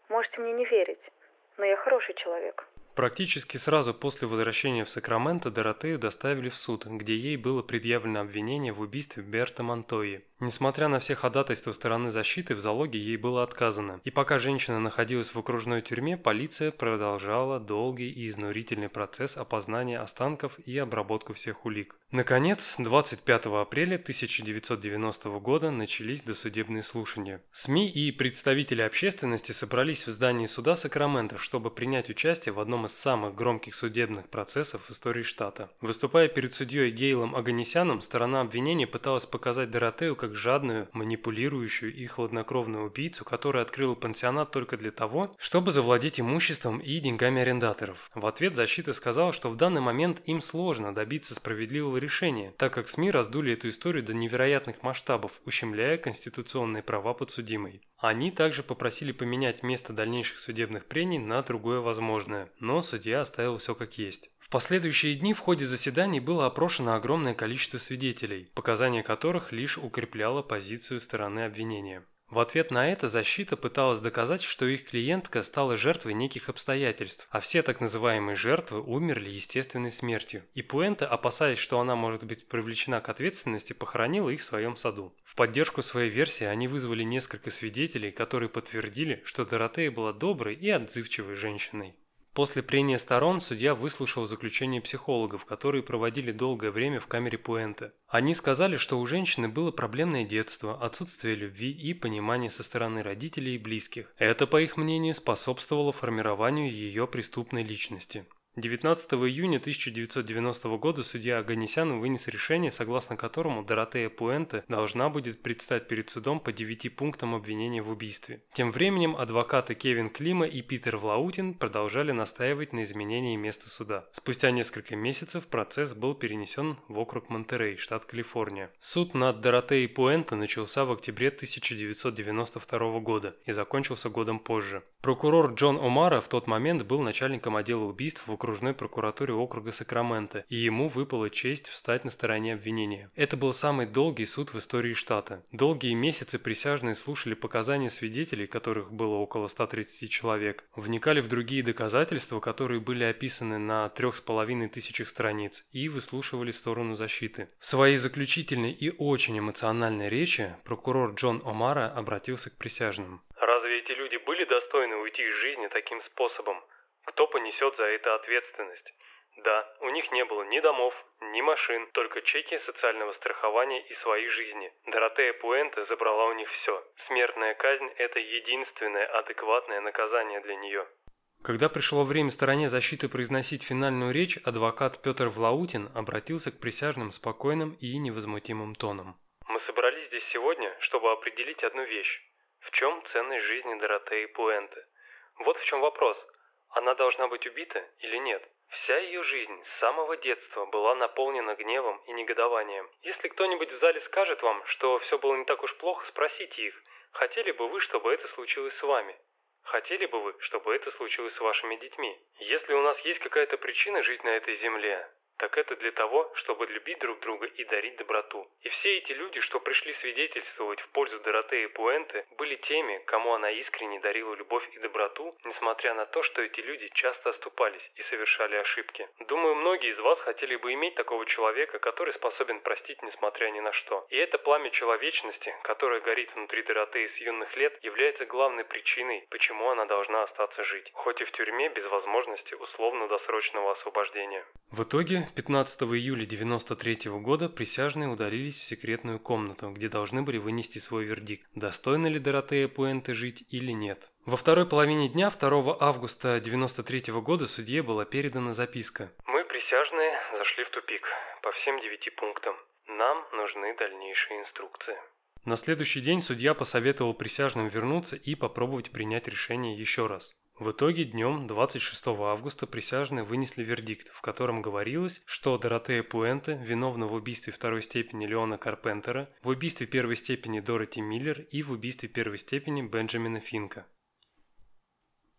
Можете мне не верить, но я хороший человек». Практически сразу после возвращения в Сакраменто Доротею доставили в суд, где ей было предъявлено обвинение в убийстве Берта Монтои. Несмотря на все ходатайства стороны защиты, в залоге ей было отказано. И пока женщина находилась в окружной тюрьме, полиция продолжала долгий и изнурительный процесс опознания останков и обработку всех улик. Наконец, 25 апреля 1990 года начались досудебные слушания. СМИ и представители общественности собрались в здании суда Сакрамента, чтобы принять участие в одном из самых громких судебных процессов в истории штата. Выступая перед судьей Гейлом Аганесяном, сторона обвинения пыталась показать Доротею как жадную, манипулирующую и хладнокровную убийцу, которая открыла пансионат только для того, чтобы завладеть имуществом и деньгами арендаторов. В ответ защита сказала, что в данный момент им сложно добиться справедливого решения, так как СМИ раздули эту историю до невероятных масштабов, ущемляя конституционные права подсудимой. Они также попросили поменять место дальнейших судебных прений на другое возможное, но судья оставил все как есть. В последующие дни в ходе заседаний было опрошено огромное количество свидетелей, показания которых лишь укрепляло позицию стороны обвинения. В ответ на это защита пыталась доказать, что их клиентка стала жертвой неких обстоятельств, а все так называемые жертвы умерли естественной смертью. И Пуэнте, опасаясь, что она может быть привлечена к ответственности, похоронила их в своем саду. В поддержку своей версии они вызвали несколько свидетелей, которые подтвердили, что Доротея была доброй и отзывчивой женщиной. После прения сторон судья выслушал заключение психологов, которые проводили долгое время в камере Пуэнте. Они сказали, что у женщины было проблемное детство, отсутствие любви и понимания со стороны родителей и близких. Это, по их мнению, способствовало формированию ее преступной личности. 19 июня 1990 года судья Аганесян вынес решение, согласно которому Доротея Пуэнте должна будет предстать перед судом по девяти пунктам обвинения в убийстве. Тем временем адвокаты Кевин Клима и Питер Влаутин продолжали настаивать на изменении места суда. Спустя несколько месяцев процесс был перенесен в округ Монтерей, штат Калифорния. Суд над Доротеей Пуэнте начался в октябре 1992 года и закончился годом позже. Прокурор Джон Омара в тот момент был начальником отдела убийств в окружной прокуратуре округа Сакраменто, и ему выпала честь встать на стороне обвинения. Это был самый долгий суд в истории штата. Долгие месяцы присяжные слушали показания свидетелей, которых было около 130 человек, вникали в другие доказательства, которые были описаны на трех с половиной тысячах страниц, и выслушивали сторону защиты. В своей заключительной и очень эмоциональной речи прокурор Джон Омара обратился к присяжным. Разве эти люди были достойны уйти из жизни таким способом? Кто понесет за это ответственность? Да, у них не было ни домов, ни машин, только чеки социального страхования и своей жизни. Доротея Пуэнте забрала у них все. Смертная казнь – это единственное адекватное наказание для нее. Когда пришло время стороне защиты произносить финальную речь, адвокат Петр Влаутин обратился к присяжным спокойным и невозмутимым тоном. Мы собрались здесь сегодня, чтобы определить одну вещь. В чем ценность жизни Доротеи Пуэнте? Вот в чем вопрос. Она должна быть убита или нет? Вся ее жизнь с самого детства была наполнена гневом и негодованием. Если кто-нибудь в зале скажет вам, что все было не так уж плохо, спросите их, хотели бы вы, чтобы это случилось с вами? Хотели бы вы, чтобы это случилось с вашими детьми? Если у нас есть какая-то причина жить на этой земле, так это для того, чтобы любить друг друга и дарить доброту. И все эти люди, что пришли свидетельствовать в пользу Доротеи Пуэнте, были теми, кому она искренне дарила любовь и доброту, несмотря на то, что эти люди часто оступались и совершали ошибки. Думаю, многие из вас хотели бы иметь такого человека, который способен простить несмотря ни на что. И это пламя человечности, которое горит внутри Доротеи с юных лет, является главной причиной, почему она должна остаться жить, хоть и в тюрьме без возможности условно-досрочного освобождения. В итоге, 15 июля 1993 года присяжные удалились в секретную комнату, где должны были вынести свой вердикт, достойна ли Доротея Пуэнте жить или нет. Во второй половине дня 2 августа 1993 года судье была передана записка. Мы, присяжные, зашли в тупик по всем девяти пунктам. Нам нужны дальнейшие инструкции. На следующий день судья посоветовал присяжным вернуться и попробовать принять решение еще раз. В итоге днем 26 августа присяжные вынесли вердикт, в котором говорилось, что Доротея Пуэнте виновна в убийстве второй степени Леона Карпентера, в убийстве первой степени Дороти Миллер и в убийстве первой степени Бенджамина Финка.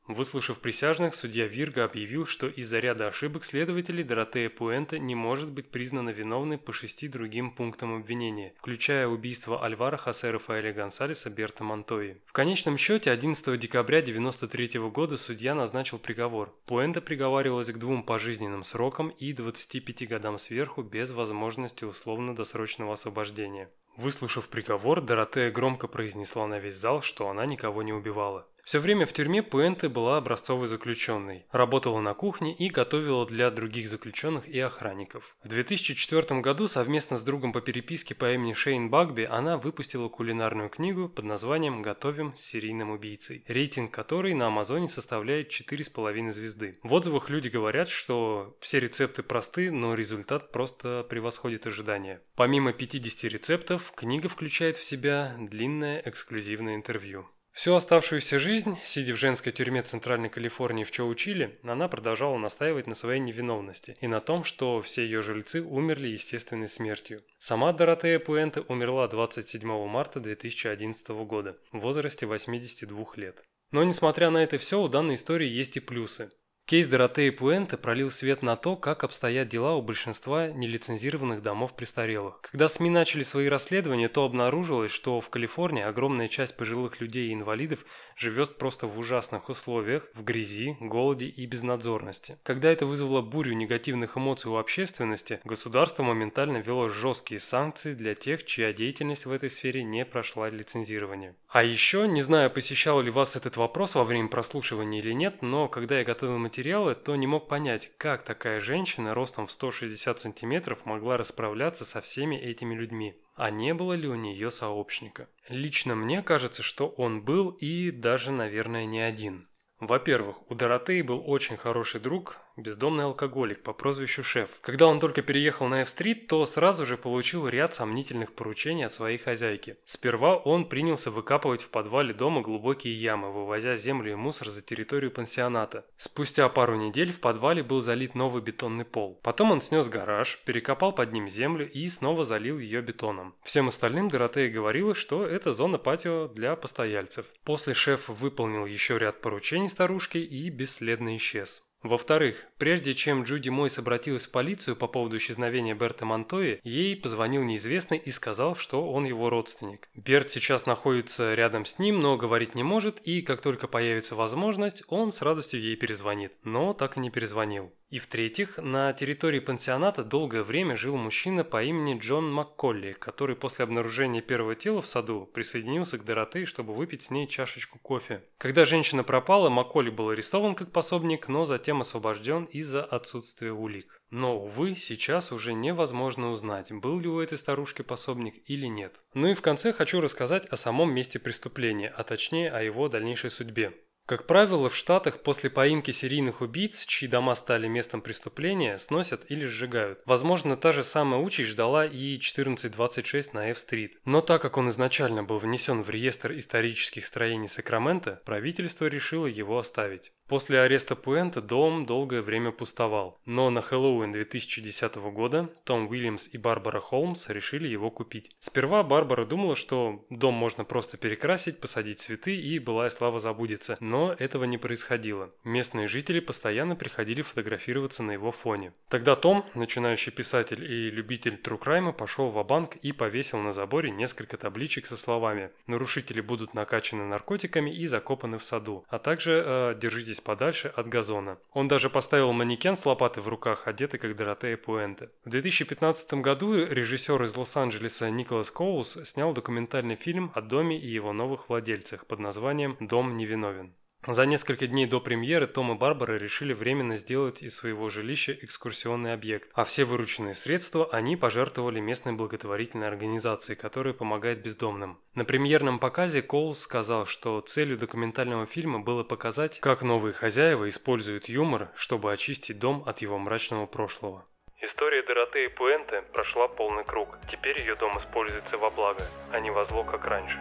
Выслушав присяжных, судья Вирга объявил, что из-за ряда ошибок следователей Доротея Пуэнте не может быть признана виновной по шести другим пунктам обвинения, включая убийство Альвара Хосе Рафаэля Гонсалеса Берта Монтои. В конечном счете 11 декабря 1993 года судья назначил приговор. Пуэнте приговаривалась к двум пожизненным срокам и 25 годам сверху без возможности условно-досрочного освобождения. Выслушав приговор, Доротея громко произнесла на весь зал, что она никого не убивала. Все время в тюрьме Пуэнте была образцовой заключенной, работала на кухне и готовила для других заключенных и охранников. В 2004 году совместно с другом по переписке по имени Шейн Багби она выпустила кулинарную книгу под названием «Готовим с серийным убийцей», рейтинг которой на Амазоне составляет 4,5 звезды. В отзывах люди говорят, что все рецепты просты, но результат просто превосходит ожидания. Помимо 50 рецептов, книга включает в себя длинное эксклюзивное интервью. Всю оставшуюся жизнь, сидя в женской тюрьме Центральной Калифорнии в Чоучиле, она продолжала настаивать на своей невиновности и на том, что все ее жильцы умерли естественной смертью. Сама Доротея Пуэнте умерла 27 марта 2011 года в возрасте 82 лет. Но несмотря на это все, у данной истории есть и плюсы. Кейс Доротеи Пуэнте пролил свет на то, как обстоят дела у большинства нелицензированных домов престарелых. Когда СМИ начали свои расследования, то обнаружилось, что в Калифорнии огромная часть пожилых людей и инвалидов живет просто в ужасных условиях, в грязи, голоде и безнадзорности. Когда это вызвало бурю негативных эмоций у общественности, государство моментально ввело жесткие санкции для тех, чья деятельность в этой сфере не прошла лицензирование. А еще, не знаю, посещал ли вас этот вопрос во время прослушивания или нет, но когда я готовил материалы, то не мог понять, как такая женщина ростом в 160 сантиметров могла расправляться со всеми этими людьми. А не было ли у нее сообщника? Лично мне кажется, что он был и даже, наверное, не один. Во-первых, у Доротеи был очень хороший друг, бездомный алкоголик по прозвищу Шеф. Когда он только переехал на F-стрит, то сразу же получил ряд сомнительных поручений от своей хозяйки. Сперва он принялся выкапывать в подвале дома глубокие ямы, вывозя землю и мусор за территорию пансионата. Спустя пару недель в подвале был залит новый бетонный пол. Потом он снес гараж, перекопал под ним землю и снова залил ее бетоном. Всем остальным Доротея говорила, что это зона патио для постояльцев. После Шеф выполнил еще ряд поручений старушки и бесследно исчез. Во-вторых, прежде чем Джуди Мойс обратилась в полицию по поводу исчезновения Берта Монтои, ей позвонил неизвестный и сказал, что он его родственник. Берт сейчас находится рядом с ним, но говорить не может, и как только появится возможность, он с радостью ей перезвонит. Но так и не перезвонил. И в-третьих, на территории пансионата долгое время жил мужчина по имени Джон Макколли, который после обнаружения первого тела в саду присоединился к Доротее, чтобы выпить с ней чашечку кофе. Когда женщина пропала, Макколли был арестован как пособник, но затем освобожден из-за отсутствия улик. Но, увы, сейчас уже невозможно узнать, был ли у этой старушки пособник или нет. Ну и в конце хочу рассказать о самом месте преступления, а точнее о его дальнейшей судьбе. Как правило, в Штатах после поимки серийных убийц, чьи дома стали местом преступления, сносят или сжигают. Возможно, та же самая участь ждала и 1426 на F-Street. Но так как он изначально был внесен в реестр исторических строений Сакрамента, правительство решило его оставить. После ареста Пуэнте дом долгое время пустовал, но на Хэллоуин 2010 года Том Уильямс и Барбара Холмс решили его купить. Сперва Барбара думала, что дом можно просто перекрасить, посадить цветы и былая слава забудется, но этого не происходило. Местные жители постоянно приходили фотографироваться на его фоне. Тогда Том, начинающий писатель и любитель true crime а, пошел в банк и повесил на заборе несколько табличек со словами «Нарушители будут накачаны наркотиками и закопаны в саду», а также э, «Держитесь подальше от газона. Он даже поставил манекен с лопатой в руках, одетый как Доротея Пуэнте. В 2015 году режиссер из Лос-Анджелеса Николас Коулс снял документальный фильм о доме и его новых владельцах под названием «Дом невиновен». За несколько дней до премьеры Том и Барбара решили временно сделать из своего жилища экскурсионный объект, а все вырученные средства они пожертвовали местной благотворительной организации, которая помогает бездомным. На премьерном показе Коулс сказал, что целью документального фильма было показать, как новые хозяева используют юмор, чтобы очистить дом от его мрачного прошлого. История Доротеи Пуэнте прошла полный круг. Теперь ее дом используется во благо, а не во зло, как раньше.